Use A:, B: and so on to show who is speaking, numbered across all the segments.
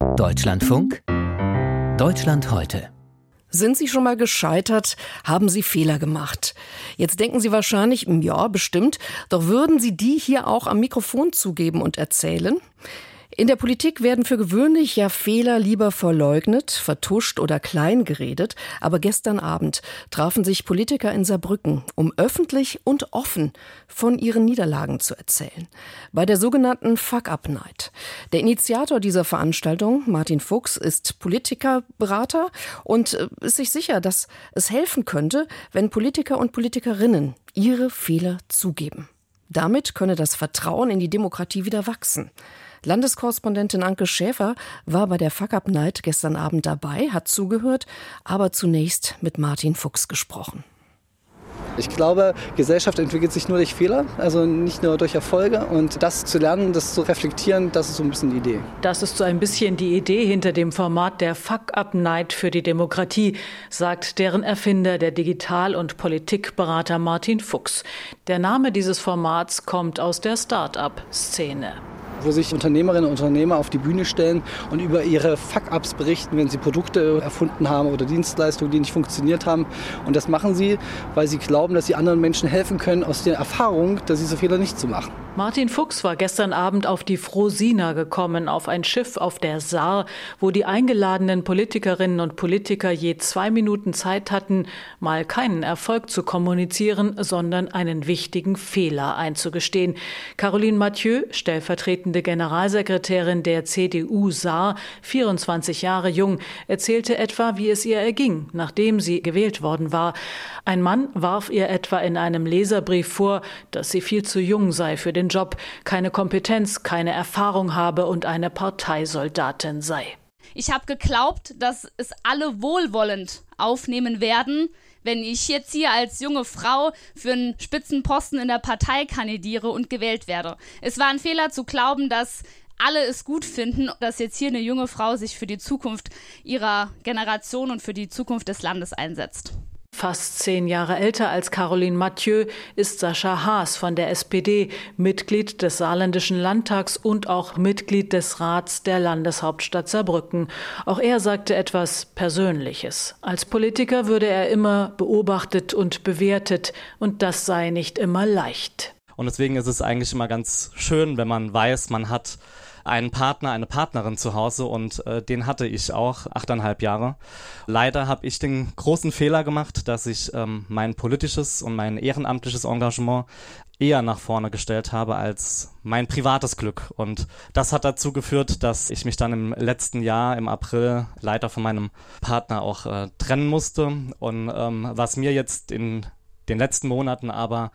A: Deutschlandfunk Deutschland heute
B: sind Sie schon mal gescheitert? Haben Sie Fehler gemacht? Jetzt denken Sie wahrscheinlich, ja, bestimmt. Doch würden Sie die hier auch am Mikrofon zugeben und erzählen? In der Politik werden für gewöhnlich ja Fehler lieber verleugnet, vertuscht oder klein geredet. Aber gestern Abend trafen sich Politiker in Saarbrücken, um öffentlich und offen von ihren Niederlagen zu erzählen. Bei der sogenannten Fuck-Up-Night. Der Initiator dieser Veranstaltung, Martin Fuchs, ist Politikerberater und äh, ist sich sicher, dass es helfen könnte, wenn Politiker und Politikerinnen ihre Fehler zugeben. Damit könne das Vertrauen in die Demokratie wieder wachsen. Landeskorrespondentin Anke Schäfer war bei der Fuck Up Night gestern Abend dabei, hat zugehört, aber zunächst mit Martin Fuchs gesprochen.
C: Ich glaube, Gesellschaft entwickelt sich nur durch Fehler, also nicht nur durch Erfolge. Und das zu lernen, das zu reflektieren, das ist so ein bisschen die Idee.
D: Das ist so ein bisschen die Idee hinter dem Format der Fuck-Up-Night für die Demokratie, sagt deren Erfinder, der Digital- und Politikberater Martin Fuchs. Der Name dieses Formats kommt aus der Start-up-Szene
C: wo sich Unternehmerinnen und Unternehmer auf die Bühne stellen und über ihre Fuck-ups berichten, wenn sie Produkte erfunden haben oder Dienstleistungen, die nicht funktioniert haben. Und das machen sie, weil sie glauben, dass sie anderen Menschen helfen können, aus der Erfahrung, dass diese Fehler nicht zu machen.
D: Martin Fuchs war gestern Abend auf die Frosina gekommen, auf ein Schiff auf der Saar, wo die eingeladenen Politikerinnen und Politiker je zwei Minuten Zeit hatten, mal keinen Erfolg zu kommunizieren, sondern einen wichtigen Fehler einzugestehen. Caroline Mathieu, stellvertretende Generalsekretärin der CDU Saar, 24 Jahre jung, erzählte etwa, wie es ihr erging, nachdem sie gewählt worden war. Ein Mann warf ihr etwa in einem Leserbrief vor, dass sie viel zu jung sei für den Job, keine Kompetenz, keine Erfahrung habe und eine Parteisoldatin sei.
E: Ich habe geglaubt, dass es alle wohlwollend aufnehmen werden, wenn ich jetzt hier als junge Frau für einen Spitzenposten in der Partei kandidiere und gewählt werde. Es war ein Fehler zu glauben, dass alle es gut finden, dass jetzt hier eine junge Frau sich für die Zukunft ihrer Generation und für die Zukunft des Landes einsetzt.
D: Fast zehn Jahre älter als Caroline Mathieu ist Sascha Haas von der SPD, Mitglied des Saarländischen Landtags und auch Mitglied des Rats der Landeshauptstadt Saarbrücken. Auch er sagte etwas Persönliches. Als Politiker würde er immer beobachtet und bewertet, und das sei nicht immer leicht.
F: Und deswegen ist es eigentlich immer ganz schön, wenn man weiß, man hat einen Partner, eine Partnerin zu Hause und äh, den hatte ich auch achteinhalb Jahre. Leider habe ich den großen Fehler gemacht, dass ich ähm, mein politisches und mein ehrenamtliches Engagement eher nach vorne gestellt habe als mein privates Glück. Und das hat dazu geführt, dass ich mich dann im letzten Jahr, im April, leider von meinem Partner auch äh, trennen musste. Und ähm, was mir jetzt in den letzten Monaten aber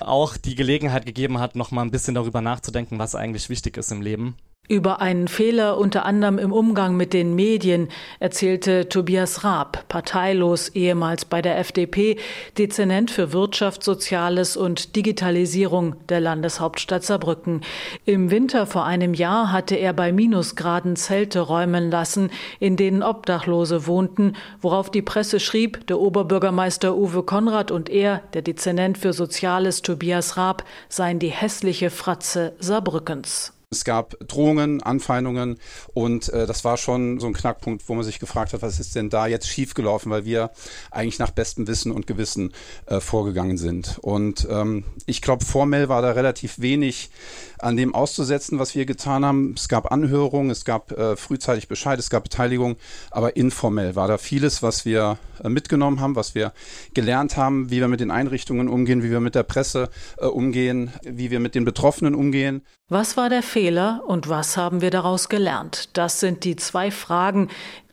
F: auch die Gelegenheit gegeben hat, noch mal ein bisschen darüber nachzudenken, was eigentlich wichtig ist im Leben.
D: Über einen Fehler unter anderem im Umgang mit den Medien erzählte Tobias Raab, parteilos ehemals bei der FDP, Dezernent für Wirtschaft, Soziales und Digitalisierung der Landeshauptstadt Saarbrücken. Im Winter vor einem Jahr hatte er bei Minusgraden Zelte räumen lassen, in denen Obdachlose wohnten, worauf die Presse schrieb, der Oberbürgermeister Uwe Konrad und er, der Dezernent für Soziales Tobias Raab, seien die hässliche Fratze Saarbrückens.
G: Es gab Drohungen, Anfeindungen und äh, das war schon so ein Knackpunkt, wo man sich gefragt hat, was ist denn da jetzt schiefgelaufen, weil wir eigentlich nach bestem Wissen und Gewissen äh, vorgegangen sind. Und ähm, ich glaube, formell war da relativ wenig an dem auszusetzen, was wir getan haben. Es gab Anhörungen, es gab äh, frühzeitig Bescheid, es gab Beteiligung, aber informell war da vieles, was wir äh, mitgenommen haben, was wir gelernt haben, wie wir mit den Einrichtungen umgehen, wie wir mit der Presse äh, umgehen, wie wir mit den Betroffenen umgehen.
D: Was war der Fehler und was haben wir daraus gelernt? Das sind die zwei Fragen,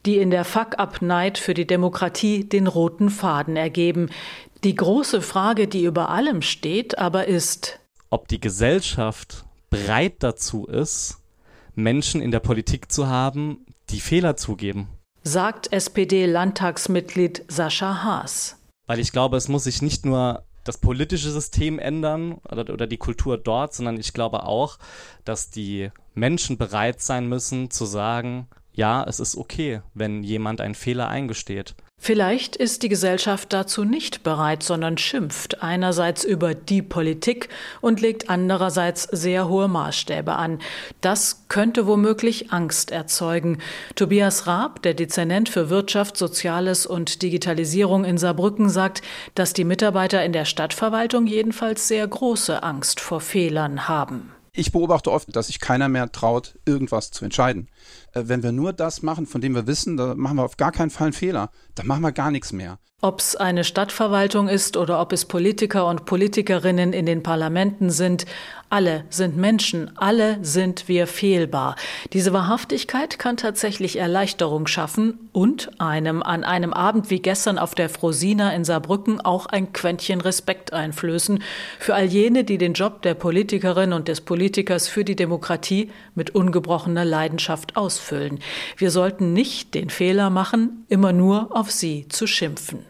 D: die in der Fuck-Up-Night für die Demokratie den roten Faden ergeben. Die große Frage, die über allem steht, aber ist,
F: ob die Gesellschaft bereit dazu ist, Menschen in der Politik zu haben, die Fehler zugeben.
D: Sagt SPD-Landtagsmitglied Sascha Haas.
F: Weil ich glaube, es muss sich nicht nur das politische System ändern oder, oder, die Kultur dort, sondern ich glaube auch, dass die Menschen bereit sein müssen zu sagen, ja, es ist okay, wenn jemand einen Fehler eingesteht.
D: Vielleicht ist die Gesellschaft dazu nicht bereit, sondern schimpft einerseits über die Politik und legt andererseits sehr hohe Maßstäbe an. Das könnte womöglich Angst erzeugen. Tobias Raab, der Dezernent für Wirtschaft, Soziales und Digitalisierung in Saarbrücken, sagt, dass die Mitarbeiter in der Stadtverwaltung jedenfalls sehr große Angst vor Fehlern haben.
G: Ich beobachte oft, dass sich keiner mehr traut, irgendwas zu entscheiden. Äh, wenn wir nur das machen, von dem wir wissen, da machen wir auf gar keinen Fall einen Fehler. Da machen wir gar nichts mehr.
D: Ob es eine Stadtverwaltung ist oder ob es Politiker und Politikerinnen in den Parlamenten sind, alle sind Menschen, alle sind wir fehlbar. Diese Wahrhaftigkeit kann tatsächlich Erleichterung schaffen und einem an einem Abend wie gestern auf der Frosina in Saarbrücken auch ein Quäntchen Respekt einflößen für all jene, die den Job der Politikerin und des Politikers für die Demokratie mit ungebrochener Leidenschaft ausfüllen. Wir sollten nicht den Fehler machen, immer nur auf sie zu schimpfen.